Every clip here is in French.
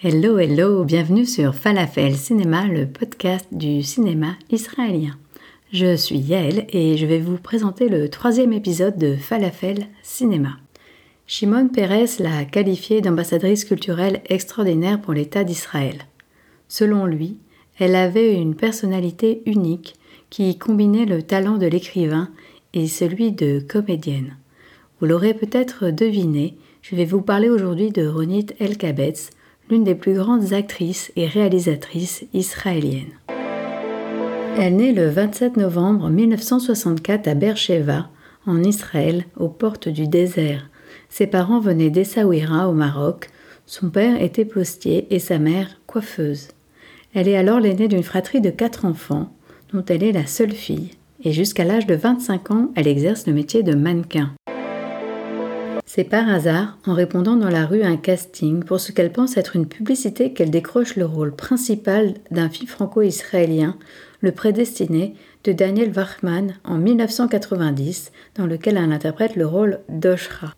Hello, hello, bienvenue sur Falafel Cinéma, le podcast du cinéma israélien. Je suis Yael et je vais vous présenter le troisième épisode de Falafel Cinéma. Shimon Peres l'a qualifiée d'ambassadrice culturelle extraordinaire pour l'État d'Israël. Selon lui, elle avait une personnalité unique qui combinait le talent de l'écrivain et celui de comédienne. Vous l'aurez peut-être deviné, je vais vous parler aujourd'hui de Ronit Elkabetz, l'une des plus grandes actrices et réalisatrices israéliennes. Elle naît le 27 novembre 1964 à Beersheva, en Israël, aux portes du désert. Ses parents venaient d'Essaouira au Maroc. Son père était postier et sa mère coiffeuse. Elle est alors l'aînée d'une fratrie de quatre enfants, dont elle est la seule fille. Et jusqu'à l'âge de 25 ans, elle exerce le métier de mannequin. C'est par hasard, en répondant dans la rue à un casting pour ce qu'elle pense être une publicité, qu'elle décroche le rôle principal d'un film franco-israélien, Le Prédestiné, de Daniel Wachman en 1990, dans lequel elle interprète le rôle d'Oshra.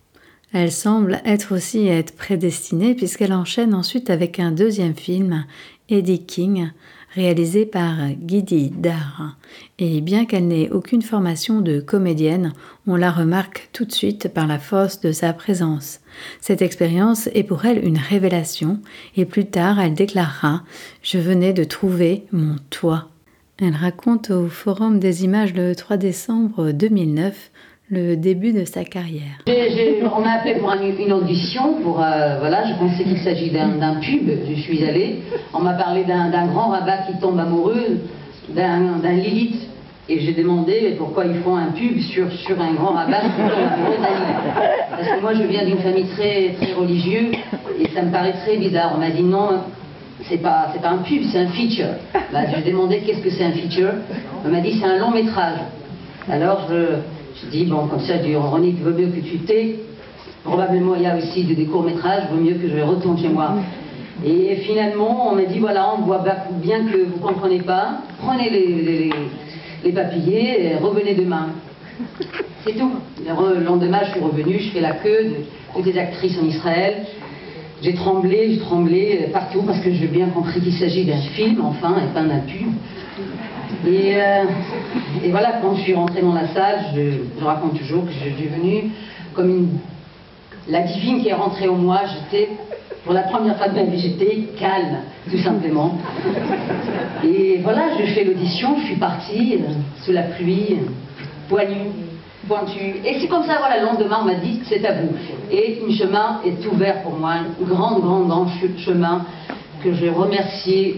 Elle semble être aussi être prédestinée puisqu'elle enchaîne ensuite avec un deuxième film, Eddie King, réalisé par Gidi Dar. Et bien qu'elle n'ait aucune formation de comédienne, on la remarque tout de suite par la force de sa présence. Cette expérience est pour elle une révélation et plus tard elle déclarera Je venais de trouver mon toit. Elle raconte au Forum des images le 3 décembre 2009 le début de sa carrière. on m'a appelé pour une audition, pour, euh, voilà, je pensais qu'il s'agit d'un pub, je suis allée. On m'a parlé d'un grand rabat qui tombe amoureux, d'un Lilith. Et j'ai demandé pourquoi ils font un pub sur, sur un grand rabat Parce que moi je viens d'une famille très, très religieuse et ça me paraît très bizarre. On m'a dit non, c'est pas, pas un pub, c'est un feature. Bah, j'ai demandé qu'est-ce que c'est un feature? On m'a dit c'est un long métrage. Alors je je dis, bon, comme ça, du Ronnie, il vaut mieux que tu t'aies. Probablement, il y a aussi des courts-métrages, vaut mieux que je retourne chez moi. Et finalement, on m'a dit, voilà, on voit bien que vous ne comprenez pas, prenez les, les, papiers, et revenez demain. C'est tout. Le lendemain, je suis revenue, je fais la queue de toutes les actrices en Israël. J'ai tremblé, j'ai tremblé partout parce que j'ai bien compris qu'il s'agit d'un film, enfin, et pas d'un pub. Et, euh, et, voilà, quand je suis rentrée dans la salle, je, raconte toujours que je suis venue comme une, la divine qui est rentrée en moi. J'étais, pour la première fois de ma vie, j'étais calme, tout simplement. Et voilà, je fais l'audition, je suis partie euh, sous la pluie, poignue, pointue. Et c'est comme ça, voilà, le lendemain, on m'a dit, c'est à vous. Et un chemin est ouvert pour moi, un grand, grand, grand chemin que je remercie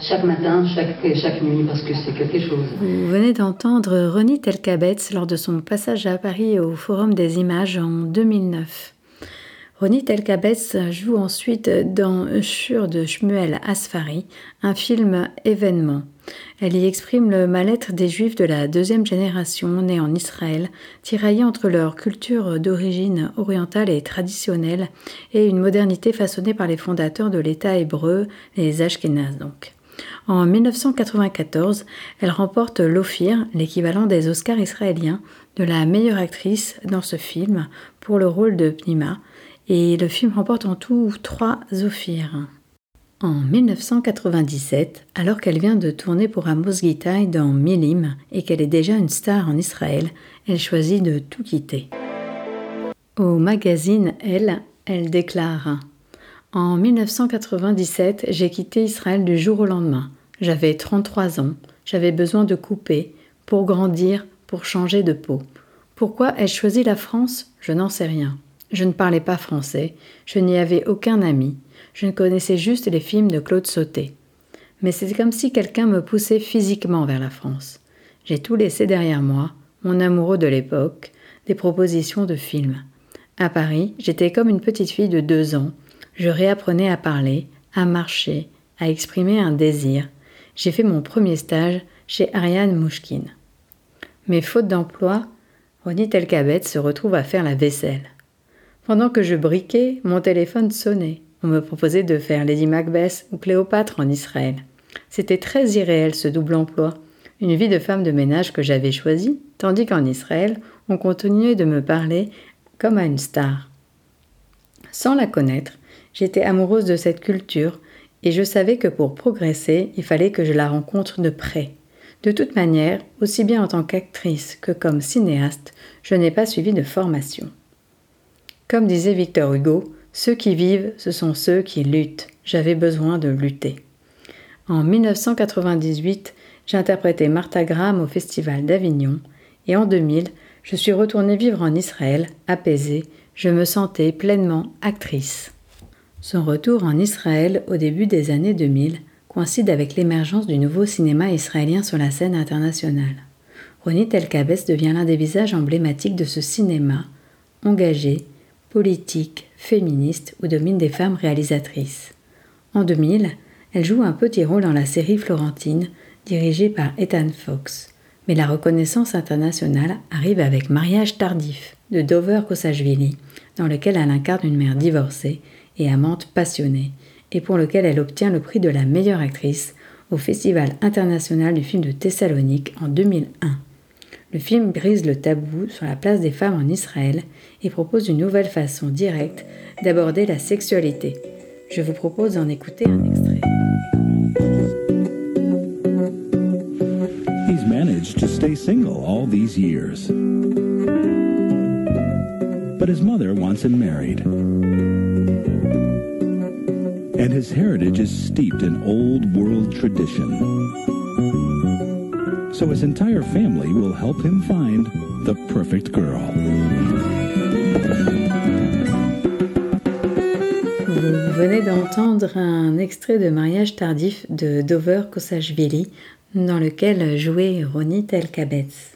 chaque matin, chaque, nuit, parce que c'est quelque chose. Vous venez d'entendre Ronnie Telkabetz lors de son passage à Paris au Forum des images en 2009. Ronnie Telkabetz joue ensuite dans Shur de Shmuel Asfari, un film événement. Elle y exprime le mal-être des juifs de la deuxième génération nés en Israël, tiraillés entre leur culture d'origine orientale et traditionnelle et une modernité façonnée par les fondateurs de l'État hébreu, les Ashkénazes donc. En 1994, elle remporte l'Ophir, l'équivalent des Oscars israéliens, de la meilleure actrice dans ce film pour le rôle de Pnima, et le film remporte en tout trois Ophirs. En 1997, alors qu'elle vient de tourner pour Amos Gitaï dans Milim et qu'elle est déjà une star en Israël, elle choisit de tout quitter. Au magazine Elle, elle déclare en 1997, j'ai quitté Israël du jour au lendemain. J'avais 33 ans, j'avais besoin de couper, pour grandir, pour changer de peau. Pourquoi ai-je choisi la France? Je n'en sais rien. Je ne parlais pas français, je n'y avais aucun ami, je ne connaissais juste les films de Claude Sauté. Mais c'est comme si quelqu'un me poussait physiquement vers la France. J'ai tout laissé derrière moi, mon amoureux de l'époque, des propositions de films. À Paris, j'étais comme une petite fille de deux ans. Je réapprenais à parler, à marcher, à exprimer un désir. J'ai fait mon premier stage chez Ariane Mouchkine. Mais faute d'emploi, Ronnie Telkabet se retrouve à faire la vaisselle. Pendant que je briquais, mon téléphone sonnait. On me proposait de faire Lady Macbeth ou Cléopâtre en Israël. C'était très irréel ce double emploi, une vie de femme de ménage que j'avais choisie, tandis qu'en Israël, on continuait de me parler comme à une star. Sans la connaître, j'étais amoureuse de cette culture et je savais que pour progresser, il fallait que je la rencontre de près. De toute manière, aussi bien en tant qu'actrice que comme cinéaste, je n'ai pas suivi de formation. Comme disait Victor Hugo, ceux qui vivent, ce sont ceux qui luttent. J'avais besoin de lutter. En 1998, j'interprétais Martha Graham au Festival d'Avignon et en 2000, je suis retournée vivre en Israël, apaisée, je me sentais pleinement actrice. Son retour en Israël au début des années 2000 coïncide avec l'émergence du nouveau cinéma israélien sur la scène internationale. Ronit Elkabès devient l'un des visages emblématiques de ce cinéma, engagé, politique, féministe où dominent des femmes réalisatrices. En 2000, elle joue un petit rôle dans la série Florentine, dirigée par Ethan Fox. Mais la reconnaissance internationale arrive avec Mariage tardif de Dover Kosashvili, dans lequel elle incarne une mère divorcée et amante passionnée, et pour lequel elle obtient le prix de la meilleure actrice au Festival international du film de Thessalonique en 2001. Le film brise le tabou sur la place des femmes en Israël et propose une nouvelle façon directe d'aborder la sexualité. Je vous propose d'en écouter un extrait. Single. But his mother wants him married. And his heritage is steeped in old world tradition. So his entire family will help him find the perfect girl. Vous venez d'entendre un extrait de Mariage tardif de Dover Kosashvili, dans lequel jouait Ronit Elkabetz.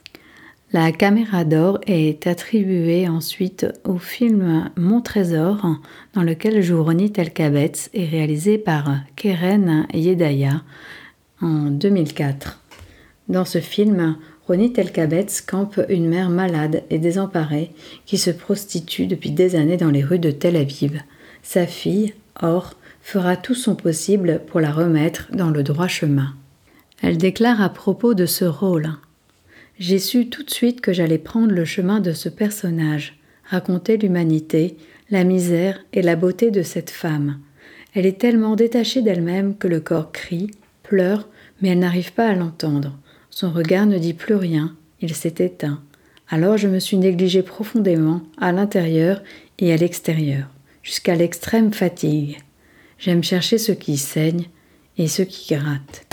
La caméra d'or est attribuée ensuite au film Mon trésor, dans lequel joue Ronit Elkabetz et réalisé par Keren Yedaya en 2004. Dans ce film, Ronit Elkabetz campe une mère malade et désemparée qui se prostitue depuis des années dans les rues de Tel Aviv. Sa fille, Or, fera tout son possible pour la remettre dans le droit chemin. Elle déclare à propos de ce rôle j'ai su tout de suite que j'allais prendre le chemin de ce personnage, raconter l'humanité, la misère et la beauté de cette femme. Elle est tellement détachée d'elle-même que le corps crie, pleure, mais elle n'arrive pas à l'entendre. Son regard ne dit plus rien, il s'est éteint. Alors je me suis négligée profondément, à l'intérieur et à l'extérieur, jusqu'à l'extrême fatigue. J'aime chercher ce qui saigne et ce qui gratte.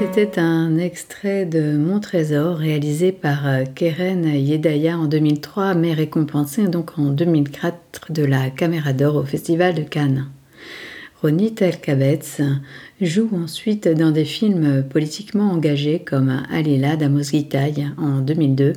C'était un extrait de Mon Trésor réalisé par euh, Keren Yedaya en 2003, mais récompensé donc en 2004 de la Caméra d'Or au Festival de Cannes. Ronit Elkabetz joue ensuite dans des films politiquement engagés comme Alila d'Amos en 2002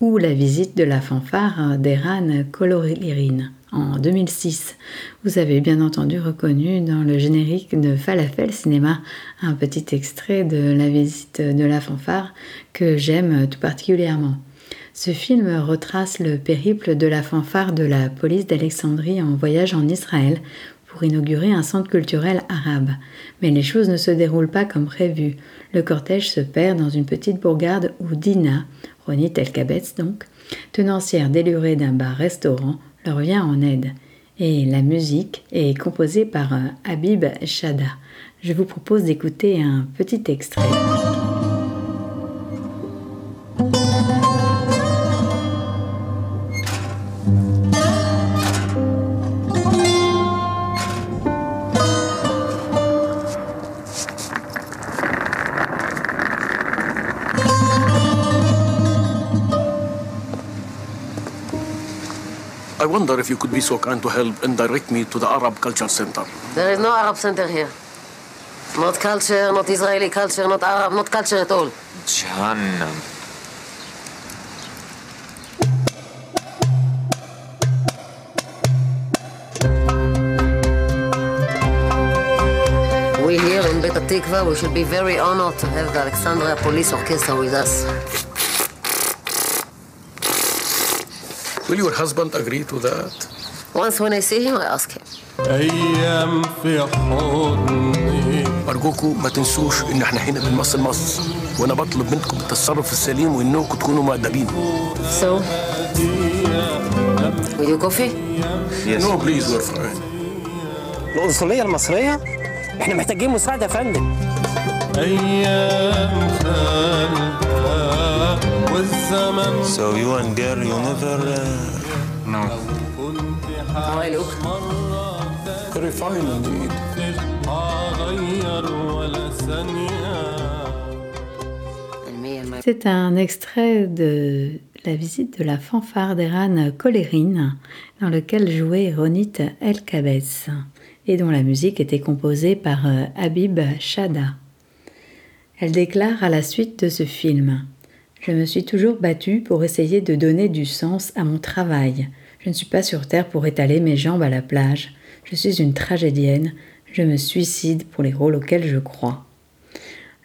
ou la visite de la fanfare d'Eran Koloririn en 2006. Vous avez bien entendu reconnu dans le générique de Falafel Cinéma un petit extrait de la visite de la fanfare que j'aime tout particulièrement. Ce film retrace le périple de la fanfare de la police d'Alexandrie en voyage en Israël pour inaugurer un centre culturel arabe. Mais les choses ne se déroulent pas comme prévu. Le cortège se perd dans une petite bourgade où Dina, Ronit Elkabetz donc, tenancière délurée d'un bar-restaurant, leur vient en aide. Et la musique est composée par euh, Habib Shada. Je vous propose d'écouter un petit extrait. I wonder if you could be so kind to help and direct me to the Arab Culture Center. There is no Arab center here. Not culture, not Israeli culture, not Arab, not culture at all. Jahannam. We here in Bet Tikva, we should be very honored to have the Alexandria Police Orchestra with us. Will your husband agree to that? Once when I see him, I ask him. أيام في حضني أرجوكم ما تنسوش إن إحنا هنا بنمثل مصر وأنا بطلب منكم التصرف السليم وإنكم تكونوا مؤدبين. So, will you coffee? Yes. No, please, we're fine. القنصلية المصرية؟ إحنا محتاجين مساعدة يا فندم أيام خالها والزمن So you and girl, you never. Uh... No. How I look? Very fine indeed. أغير ولا ثانية And me and my C'est un extrait de la visite de la fanfare d'Eran Colérine, dans lequel jouait Ronit El Kabes, et dont la musique était composée par euh, Habib Shada. Elle déclare à la suite de ce film Je me suis toujours battue pour essayer de donner du sens à mon travail. Je ne suis pas sur terre pour étaler mes jambes à la plage. Je suis une tragédienne. Je me suicide pour les rôles auxquels je crois.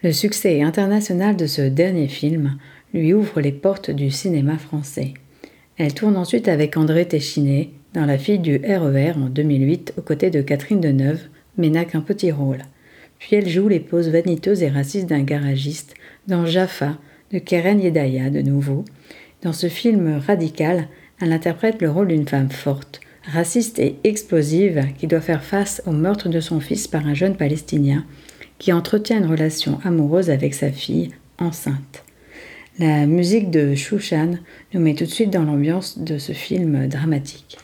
Le succès international de ce dernier film lui ouvre les portes du cinéma français. Elle tourne ensuite avec André Téchiné dans La fille du RER en 2008 aux côtés de Catherine Deneuve, mais n'a qu'un petit rôle. Puis elle joue les poses vaniteuses et racistes d'un garagiste dans Jaffa de Keren Yedaya de nouveau. Dans ce film radical, elle interprète le rôle d'une femme forte, raciste et explosive qui doit faire face au meurtre de son fils par un jeune Palestinien qui entretient une relation amoureuse avec sa fille enceinte. La musique de Shushan nous met tout de suite dans l'ambiance de ce film dramatique.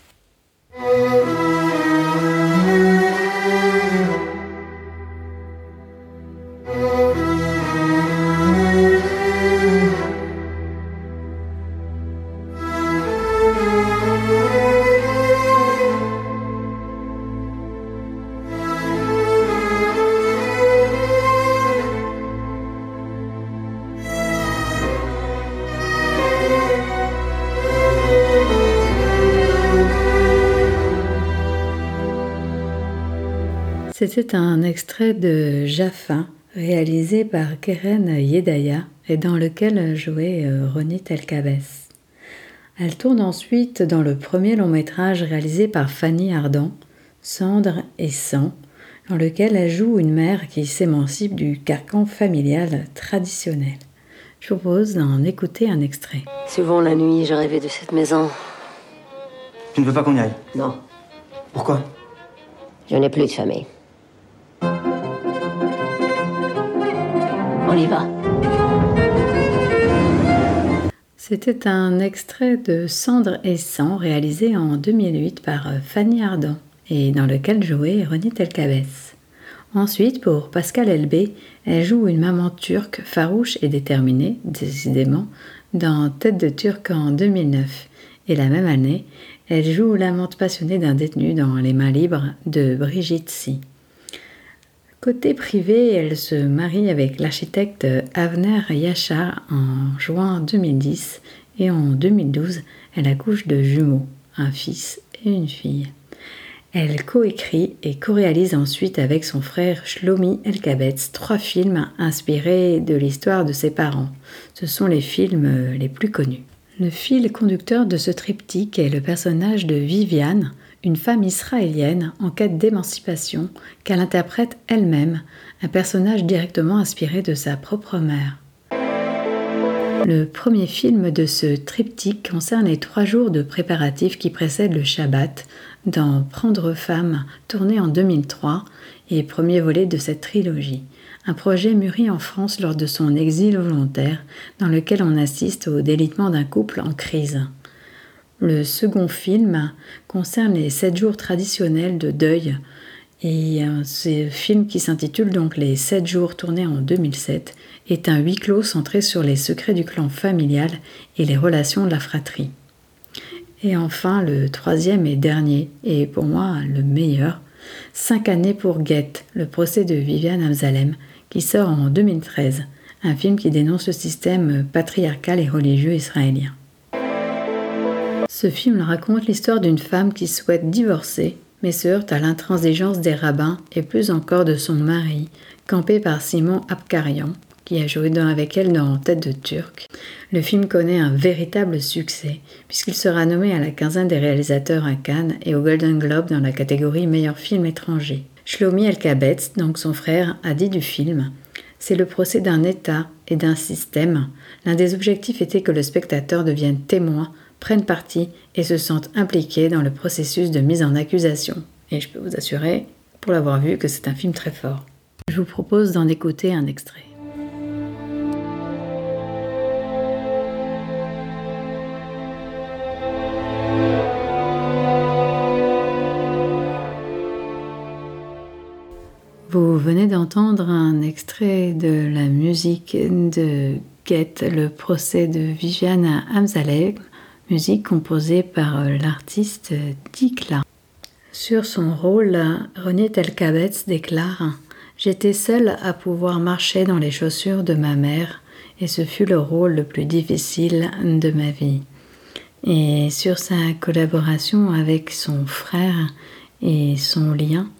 C'était un extrait de Jaffa réalisé par Keren Yedaya et dans lequel jouait euh, Ronit Elkabes. Elle tourne ensuite dans le premier long métrage réalisé par Fanny Ardant, Cendre et sang, dans lequel elle joue une mère qui s'émancipe du carcan familial traditionnel. Je vous propose d'en écouter un extrait. Souvent la nuit, je rêvais de cette maison. Tu ne veux pas qu'on y aille? Non, Pourquoi? Je n'ai plus de famille. On y va. C'était un extrait de Cendre et sang réalisé en 2008 par Fanny Ardant et dans lequel jouait Ronit Elkabes. Ensuite, pour Pascal Elbé, elle joue une maman turque farouche et déterminée, décidément, dans Tête de Turc en 2009. Et la même année, elle joue l'amante passionnée d'un détenu dans Les mains libres de Brigitte Si. Côté privé, elle se marie avec l'architecte Avner Yachar en juin 2010 et en 2012, elle accouche de jumeaux, un fils et une fille. Elle coécrit et co-réalise ensuite avec son frère Shlomi Elkabetz trois films inspirés de l'histoire de ses parents. Ce sont les films les plus connus. Le fil conducteur de ce triptyque est le personnage de Viviane, une femme israélienne en quête d'émancipation qu'elle interprète elle-même, un personnage directement inspiré de sa propre mère. Le premier film de ce triptyque concerne les trois jours de préparatifs qui précèdent le Shabbat dans Prendre femme, tourné en 2003 et premier volet de cette trilogie. Un projet mûri en France lors de son exil volontaire, dans lequel on assiste au délitement d'un couple en crise. Le second film concerne les sept jours traditionnels de deuil. Et ce film qui s'intitule donc Les sept jours tournés en 2007 est un huis clos centré sur les secrets du clan familial et les relations de la fratrie. Et enfin, le troisième et dernier, et pour moi le meilleur, Cinq années pour Get, le procès de Viviane Amzalem, qui sort en 2013, un film qui dénonce le système patriarcal et religieux israélien. Ce film raconte l'histoire d'une femme qui souhaite divorcer, mais se heurte à l'intransigeance des rabbins et plus encore de son mari, campé par Simon Abkarian, qui a joué avec elle dans Tête de Turc. Le film connaît un véritable succès, puisqu'il sera nommé à la quinzaine des réalisateurs à Cannes et au Golden Globe dans la catégorie meilleur film étranger. Shlomi Elkabetz, donc son frère, a dit du film C'est le procès d'un État et d'un système. L'un des objectifs était que le spectateur devienne témoin, prenne parti et se sente impliqué dans le processus de mise en accusation. Et je peux vous assurer, pour l'avoir vu, que c'est un film très fort. Je vous propose d'en écouter un extrait. Vous venez d'entendre un extrait de la musique de Get, le procès de Viviane Amzaleh, musique composée par l'artiste Dikla. Sur son rôle, René Telkabetz déclare J'étais seule à pouvoir marcher dans les chaussures de ma mère et ce fut le rôle le plus difficile de ma vie. Et sur sa collaboration avec son frère et son lien,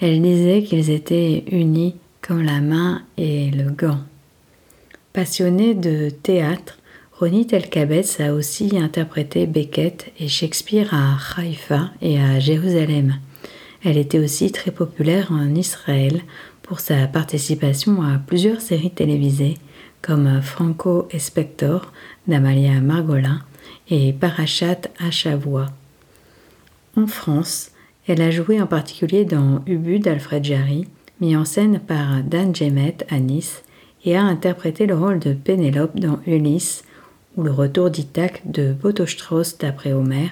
elle disait qu'ils étaient unis comme la main et le gant. Passionnée de théâtre, Ronit Telkabetz a aussi interprété Beckett et Shakespeare à Haïfa et à Jérusalem. Elle était aussi très populaire en Israël pour sa participation à plusieurs séries télévisées comme Franco Spector d'Amalia Margolin et Parachat Shavua. En France, elle a joué en particulier dans Ubu d'Alfred Jarry, mis en scène par Dan Jemet à Nice, et a interprété le rôle de Pénélope dans Ulysse ou le retour d'Ithaque de Botostrauss d'après Homère,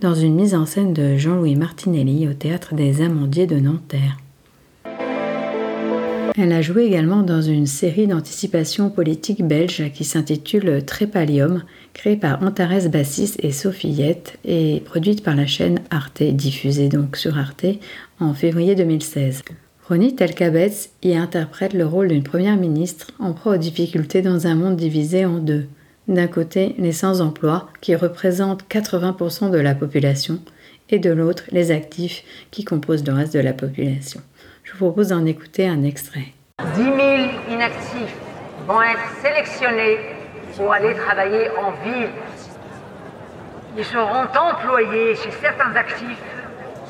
dans une mise en scène de Jean-Louis Martinelli au théâtre des Amandiers de Nanterre. Elle a joué également dans une série d'anticipation politique belge qui s'intitule Trépalium, créée par Antares Bassis et Sophiette et produite par la chaîne Arte, diffusée donc sur Arte en février 2016. Ronit Telkabetz y interprète le rôle d'une première ministre en proie aux difficultés dans un monde divisé en deux. D'un côté, les sans-emploi, qui représentent 80% de la population, et de l'autre, les actifs, qui composent le reste de la population. Je vous propose d'en écouter un extrait. 10 000 inactifs vont être sélectionnés pour aller travailler en ville. Ils seront employés chez certains actifs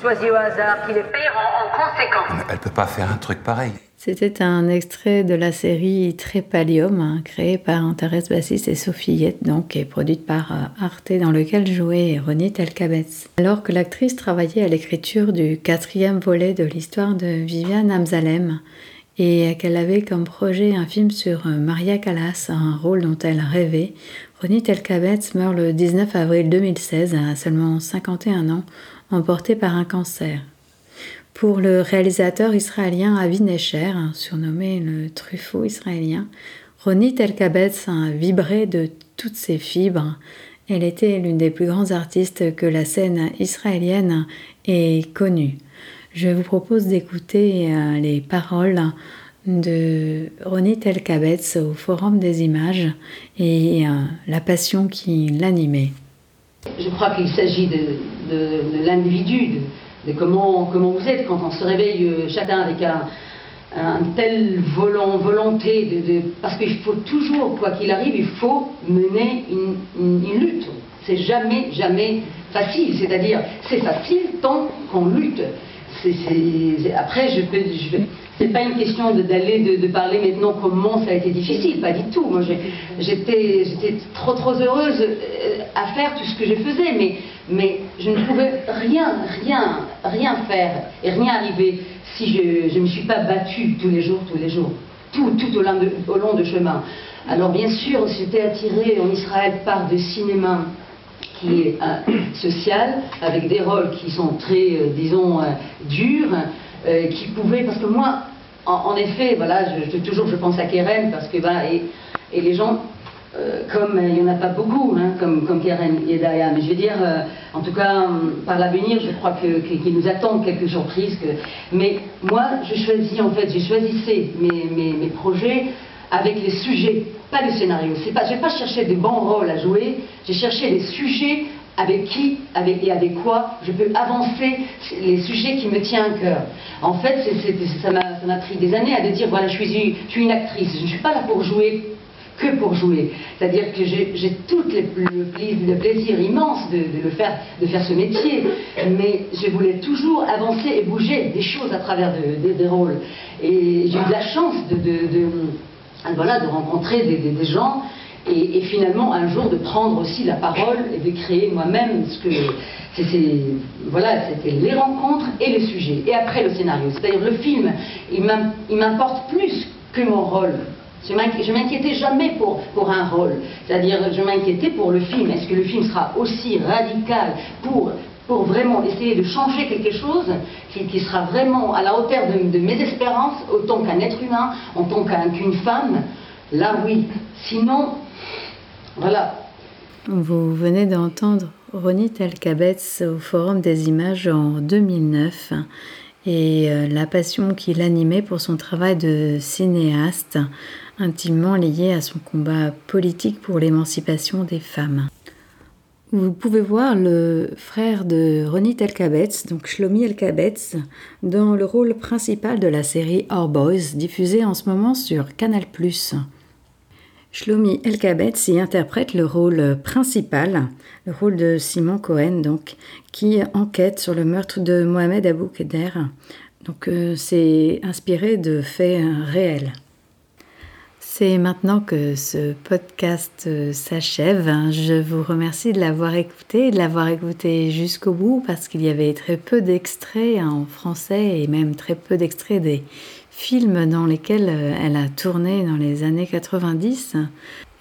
choisis au hasard qui les paieront en conséquence. Elle peut pas faire un truc pareil. C'était un extrait de la série Trépalium, hein, créée par Antares Bassis et Sophiette, donc, et produite par euh, Arte, dans lequel jouait René Telkabetz. Alors que l'actrice travaillait à l'écriture du quatrième volet de l'histoire de Viviane Amzalem, et qu'elle avait comme projet un film sur euh, Maria Callas, un rôle dont elle rêvait, René Telkabetz meurt le 19 avril 2016 à seulement 51 ans, emporté par un cancer. Pour le réalisateur israélien Avi Necher, surnommé le Truffaut israélien, Ronit Elkabetz a vibré de toutes ses fibres. Elle était l'une des plus grandes artistes que la scène israélienne ait connue. Je vous propose d'écouter euh, les paroles de Ronit Elkabetz au Forum des images et euh, la passion qui l'animait. Je crois qu'il s'agit de l'individu, de comment, comment vous êtes quand on se réveille euh, chacun avec un, un tel volant, volonté, de, parce qu'il faut toujours, quoi qu'il arrive, il faut mener une, lutte. C'est jamais, jamais facile. C'est-à-dire, c'est facile tant qu'on lutte. après, je peux, c'est pas une question d'aller de, parler maintenant comment ça a été difficile, pas du tout. Moi, j'étais trop trop heureuse euh, à faire tout ce que je faisais, mais je ne pouvais rien, rien, rien faire et rien arriver si je ne me suis pas battue tous les jours, tous les jours, tout, tout au, long de, de chemin. Alors bien sûr, j'étais attirée en Israël par le cinéma qui est euh, social, avec des rôles qui sont très, euh, disons, euh, durs, qui pouvaient, parce que moi, en, effet, voilà, je, toujours je pense à Keren, parce que, voilà, et, et les gens euh, comme il n'y en a pas beaucoup, hein, comme, comme Keren et Daya, mais je veux dire, euh, en tout cas, par l'avenir, je crois qu'il que, qu'il nous attend quelques surprises. Que... Mais moi, je choisis, en fait, j'ai choisi mes, mes, mes projets avec les sujets, pas le scénario. C'est pas, je n'ai pas cherché de bons rôles à jouer, j'ai cherché les sujets avec qui avec, et avec quoi je peux avancer les sujets qui me tiennent à cœur. En fait, ça m'a pris des années à dire, voilà, je suis, je suis une actrice, je ne suis pas là pour jouer que pour jouer. C'est-à-dire que j'ai tout le, plaisir immense de, faire, ce métier, mais je voulais toujours avancer et bouger des choses à travers des rôles. Et j'ai eu la chance de, voilà, de rencontrer des, gens et, finalement un jour de prendre aussi la parole et de créer moi-même ce que voilà c'était les rencontres et les sujets et après le scénario c'est-à-dire le film il m'importe plus que mon rôle je m'inquiétais jamais pour, un rôle. C'est-à-dire, je m'inquiétais pour le film. Est-ce que le film sera aussi radical pour, pour vraiment essayer de changer quelque chose qui, sera vraiment à la hauteur de, mes espérances, autant qu'un être humain, en tant qu'une femme? Là, oui. Sinon, voilà. Vous venez d'entendre Ronit Telkabetz au Forum des images en 2009 et euh, la passion qui l'animait pour son travail de cinéaste, intimement lié à son combat politique pour l'émancipation des femmes. Vous pouvez voir le frère de Ronit Elkabetz, donc Shlomi Elkabetz, dans le rôle principal de la série Our Boys, diffusée en ce moment sur Canal+. Shlomi Elkabetz y interprète le rôle principal, le rôle de Simon Cohen, donc, qui enquête sur le meurtre de Mohamed Abou Keder. Donc, euh, c'est inspiré de faits réels. C'est maintenant que ce podcast euh, s'achève. Je vous remercie de l'avoir écouté, de l'avoir écouté jusqu'au bout parce qu'il y avait très peu d'extraits en français et même très peu d'extraits des films dans lesquels euh, elle a tourné dans les années 90.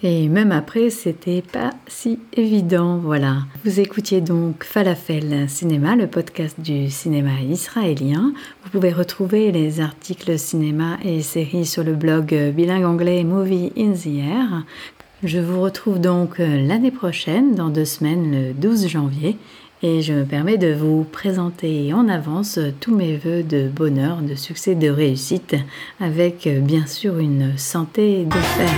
Et même après, c'était pas si évident, voilà. Vous écoutiez donc Falafel Cinéma, le podcast du cinéma israélien. Vous pouvez retrouver les articles cinéma et séries sur le blog bilingue anglais Movie in the Air. Je vous retrouve donc euh, l'année prochaine, dans deux semaines, le 12 janvier, et je me permets de vous présenter en avance tous mes voeux de bonheur, de succès, de réussite, avec bien sûr une santé de fer.